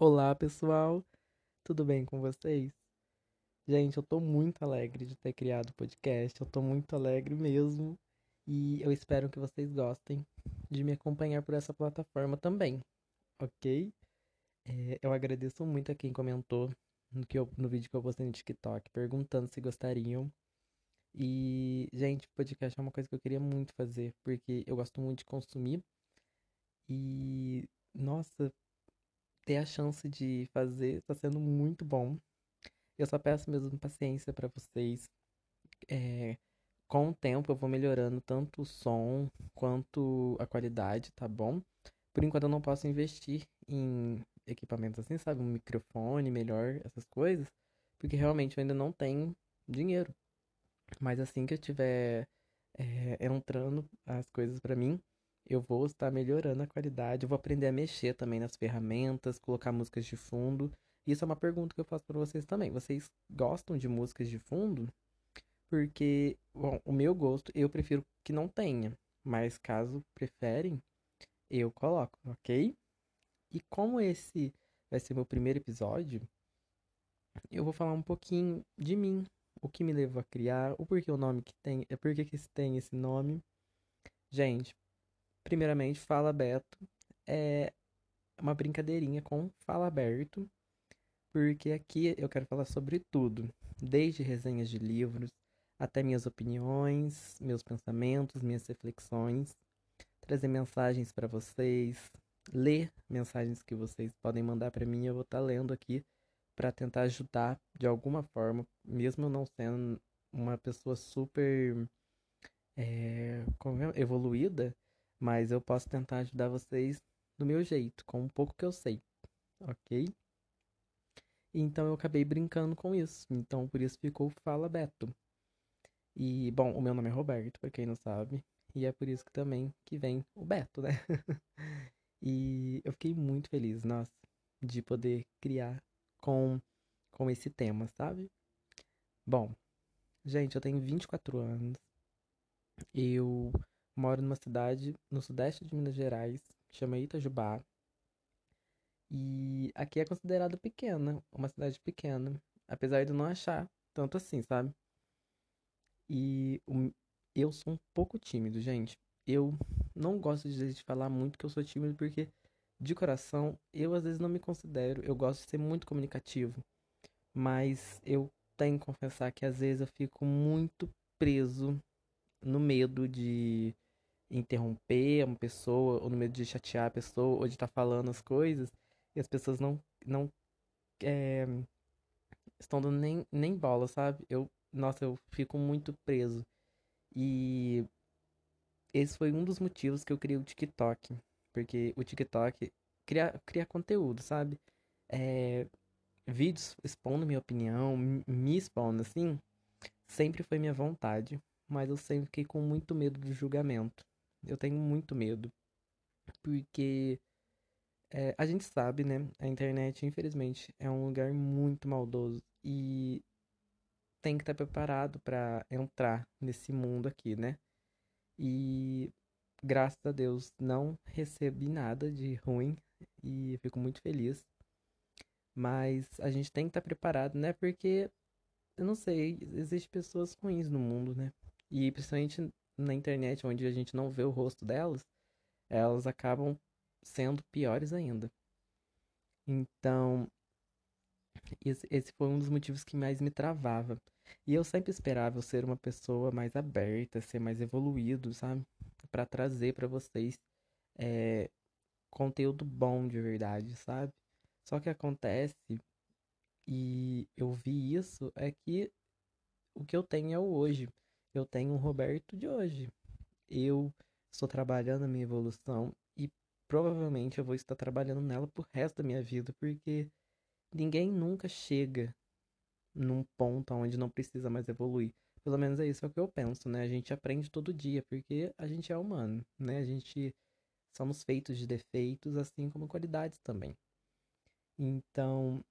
Olá, pessoal. Tudo bem com vocês? Gente, eu tô muito alegre de ter criado o podcast. Eu tô muito alegre mesmo. E eu espero que vocês gostem de me acompanhar por essa plataforma também, ok? É, eu agradeço muito a quem comentou no, que eu, no vídeo que eu postei no TikTok, perguntando se gostariam. E, gente, podcast é uma coisa que eu queria muito fazer, porque eu gosto muito de consumir. E, nossa, ter a chance de fazer está sendo muito bom. Eu só peço mesmo paciência para vocês. É, com o tempo eu vou melhorando tanto o som quanto a qualidade, tá bom? Por enquanto eu não posso investir em equipamentos assim, sabe? Um microfone melhor, essas coisas, porque realmente eu ainda não tenho dinheiro. Mas assim que eu tiver é, entrando as coisas para mim, eu vou estar melhorando a qualidade, eu vou aprender a mexer também nas ferramentas, colocar músicas de fundo. Isso é uma pergunta que eu faço para vocês também. Vocês gostam de músicas de fundo? Porque, bom, o meu gosto, eu prefiro que não tenha, mas caso preferem, eu coloco, ok? E como esse vai ser meu primeiro episódio, eu vou falar um pouquinho de mim, o que me levou a criar, o porquê o nome que tem, é porque que tem esse nome. Gente, Primeiramente, Fala Beto é uma brincadeirinha com Fala Aberto, porque aqui eu quero falar sobre tudo, desde resenhas de livros até minhas opiniões, meus pensamentos, minhas reflexões, trazer mensagens para vocês, ler mensagens que vocês podem mandar para mim, eu vou estar tá lendo aqui para tentar ajudar de alguma forma, mesmo eu não sendo uma pessoa super é, evoluída, mas eu posso tentar ajudar vocês do meu jeito, com um pouco que eu sei, ok? Então eu acabei brincando com isso. Então por isso ficou Fala Beto. E, bom, o meu nome é Roberto, para quem não sabe. E é por isso que também que vem o Beto, né? e eu fiquei muito feliz, nossa, de poder criar com, com esse tema, sabe? Bom, gente, eu tenho 24 anos. Eu moro numa cidade no sudeste de Minas Gerais, que chama Itajubá. E aqui é considerado pequena, uma cidade pequena, apesar de não achar tanto assim, sabe? E eu sou um pouco tímido, gente. Eu não gosto de, de falar muito que eu sou tímido porque de coração eu às vezes não me considero, eu gosto de ser muito comunicativo, mas eu tenho que confessar que às vezes eu fico muito preso no medo de interromper uma pessoa, ou no medo de chatear a pessoa, ou de estar tá falando as coisas, e as pessoas não, não é, estão dando nem, nem bola, sabe? Eu, nossa, eu fico muito preso. E esse foi um dos motivos que eu criei o TikTok. Porque o TikTok cria, cria conteúdo, sabe? É, vídeos expondo minha opinião, me expondo assim, sempre foi minha vontade. Mas eu sempre fiquei com muito medo do julgamento. Eu tenho muito medo. Porque é, a gente sabe, né? A internet, infelizmente, é um lugar muito maldoso. E tem que estar preparado para entrar nesse mundo aqui, né? E graças a Deus não recebi nada de ruim e fico muito feliz. Mas a gente tem que estar preparado, né? Porque eu não sei, existem pessoas ruins no mundo, né? E principalmente na internet, onde a gente não vê o rosto delas, elas acabam sendo piores ainda. Então, esse, foi um dos motivos que mais me travava. E eu sempre esperava eu ser uma pessoa mais aberta, ser mais evoluído, sabe? para trazer para vocês é, conteúdo bom de verdade, sabe? Só que acontece, e eu vi isso, é que o que eu tenho é o hoje eu tenho um Roberto de hoje. Eu estou trabalhando a minha evolução e provavelmente eu vou estar trabalhando nela pro resto da minha vida, porque ninguém nunca chega num ponto onde não precisa mais evoluir. Pelo menos é isso é o que eu penso, né? A gente aprende todo dia, porque a gente é humano, né? A gente somos feitos de defeitos, assim como qualidades também. Então,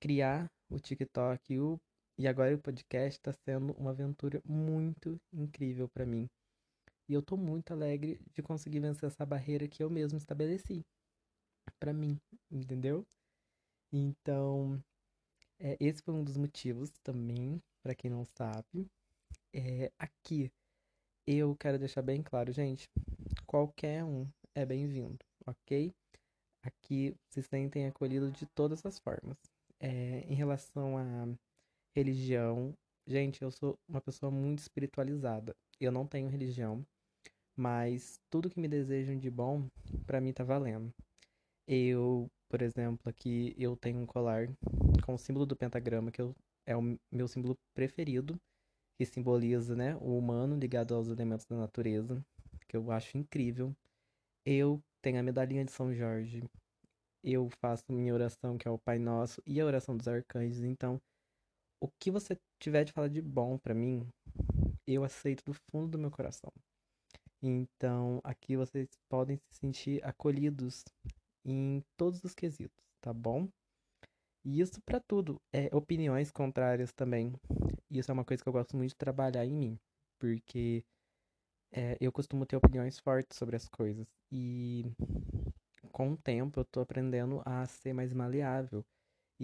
criar o TikTok, o e agora o podcast está sendo uma aventura muito incrível para mim. E eu tô muito alegre de conseguir vencer essa barreira que eu mesmo estabeleci para mim, entendeu? Então, é, esse foi um dos motivos também, para quem não sabe. É, aqui, eu quero deixar bem claro, gente, qualquer um é bem-vindo, ok? Aqui se sentem acolhidos de todas as formas. É, em relação à religião, gente, eu sou uma pessoa muito espiritualizada. Eu não tenho religião, mas tudo que me desejam de bom, para mim tá valendo. Eu, por exemplo, aqui eu tenho um colar com o símbolo do pentagrama, que eu, é o meu símbolo preferido, que simboliza, né, o humano ligado aos elementos da natureza, que eu acho incrível. Eu tenho a medalhinha de São Jorge. Eu faço minha oração, que é o Pai Nosso, e a oração dos arcanjos. Então, o que você tiver de falar de bom para mim, eu aceito do fundo do meu coração. Então, aqui vocês podem se sentir acolhidos em todos os quesitos, tá bom? E isso para tudo, é opiniões contrárias também. Isso é uma coisa que eu gosto muito de trabalhar em mim, porque é, eu costumo ter opiniões fortes sobre as coisas e com o tempo eu tô aprendendo a ser mais maleável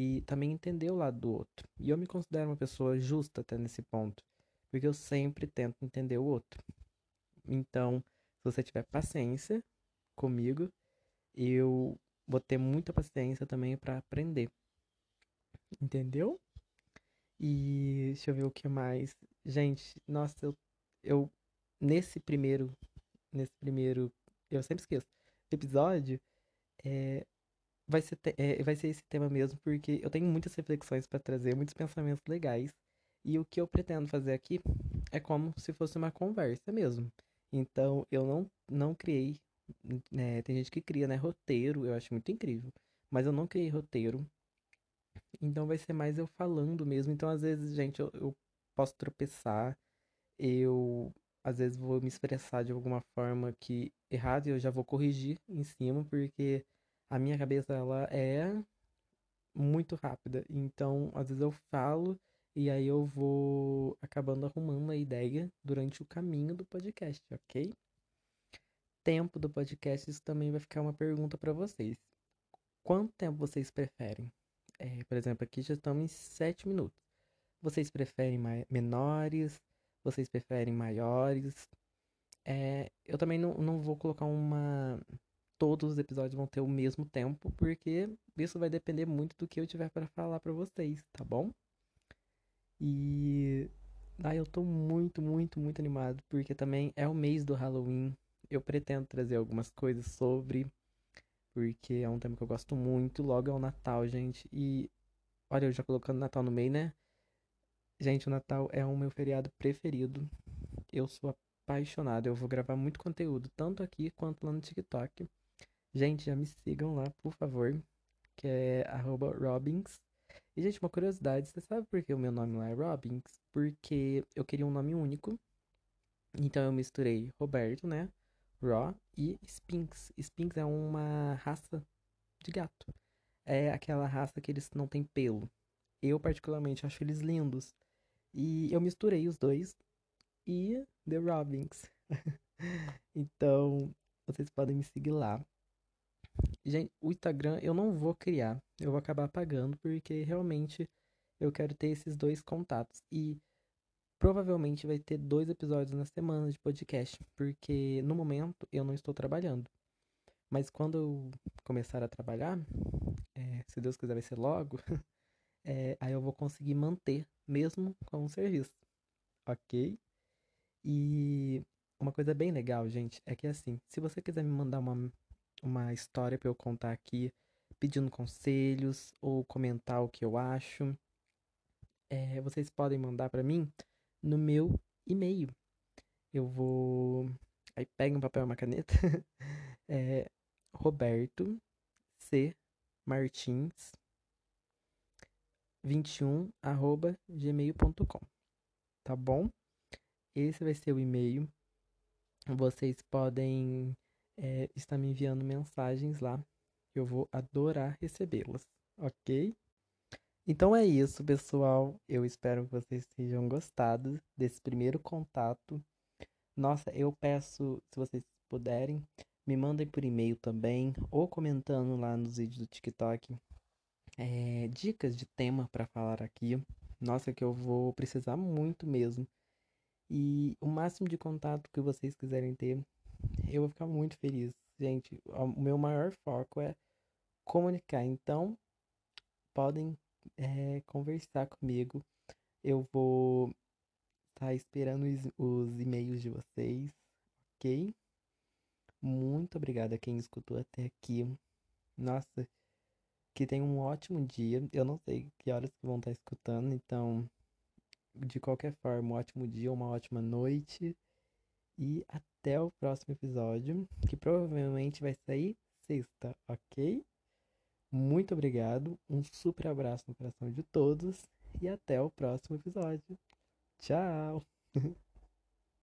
e também entender o lado do outro. E eu me considero uma pessoa justa até nesse ponto, porque eu sempre tento entender o outro. Então, se você tiver paciência comigo, eu vou ter muita paciência também para aprender. Entendeu? E deixa eu ver o que mais. Gente, nossa, eu, eu nesse primeiro nesse primeiro, eu sempre esqueço, episódio, é, vai ser é, vai ser esse tema mesmo, porque eu tenho muitas reflexões para trazer, muitos pensamentos legais. E o que eu pretendo fazer aqui é como se fosse uma conversa mesmo. Então, eu não, não criei. Né, tem gente que cria, né? Roteiro, eu acho muito incrível. Mas eu não criei roteiro. Então, vai ser mais eu falando mesmo. Então, às vezes, gente, eu, eu posso tropeçar. Eu, às vezes, vou me expressar de alguma forma que errada e eu já vou corrigir em cima, porque a minha cabeça, ela é muito rápida. Então, às vezes eu falo e aí eu vou acabando arrumando a ideia durante o caminho do podcast, ok? Tempo do podcast, isso também vai ficar uma pergunta para vocês. Quanto tempo vocês preferem? É, por exemplo, aqui já estamos em 7 minutos. Vocês preferem menores? Vocês preferem maiores? É, eu também não, não vou colocar uma. Todos os episódios vão ter o mesmo tempo, porque isso vai depender muito do que eu tiver para falar para vocês, tá bom? E daí eu tô muito, muito, muito animado, porque também é o mês do Halloween. Eu pretendo trazer algumas coisas sobre, porque é um tema que eu gosto muito. Logo é o Natal, gente. E olha, eu já colocando Natal no meio, né? Gente, o Natal é o meu feriado preferido. Eu sou apaixonado. Eu vou gravar muito conteúdo, tanto aqui quanto lá no TikTok. Gente, já me sigam lá, por favor, que é Robins e, gente, uma curiosidade, você sabe por que o meu nome lá é Robbins? Porque eu queria um nome único. Então eu misturei Roberto, né? Raw e Sphinx. Sphinx é uma raça de gato. É aquela raça que eles não têm pelo. Eu, particularmente, acho eles lindos. E eu misturei os dois e The Robins. então, vocês podem me seguir lá. Gente, o Instagram eu não vou criar. Eu vou acabar apagando porque realmente eu quero ter esses dois contatos. E provavelmente vai ter dois episódios na semana de podcast, porque no momento eu não estou trabalhando. Mas quando eu começar a trabalhar, é, se Deus quiser vai ser logo, é, aí eu vou conseguir manter mesmo com o serviço, ok? E uma coisa bem legal, gente, é que assim, se você quiser me mandar uma uma história para eu contar aqui, pedindo conselhos ou comentar o que eu acho, é, vocês podem mandar para mim no meu e-mail. Eu vou. Aí pega um papel e uma caneta. é, Roberto C. Martins 21 arroba gmail.com. Tá bom? Esse vai ser o e-mail. Vocês podem é, está me enviando mensagens lá. Eu vou adorar recebê-las, ok? Então é isso, pessoal. Eu espero que vocês tenham gostado desse primeiro contato. Nossa, eu peço, se vocês puderem, me mandem por e-mail também, ou comentando lá nos vídeos do TikTok, é, dicas de tema para falar aqui. Nossa, que eu vou precisar muito mesmo. E o máximo de contato que vocês quiserem ter, eu vou ficar muito feliz. Gente, o meu maior foco é comunicar. Então, podem é, conversar comigo. Eu vou estar tá esperando os, os e-mails de vocês, ok? Muito obrigada a quem escutou até aqui. Nossa, que tenham um ótimo dia. Eu não sei que horas que vão estar escutando, então, de qualquer forma, um ótimo dia, uma ótima noite. E até o próximo episódio, que provavelmente vai sair sexta, ok? Muito obrigado, um super abraço no coração de todos e até o próximo episódio. Tchau!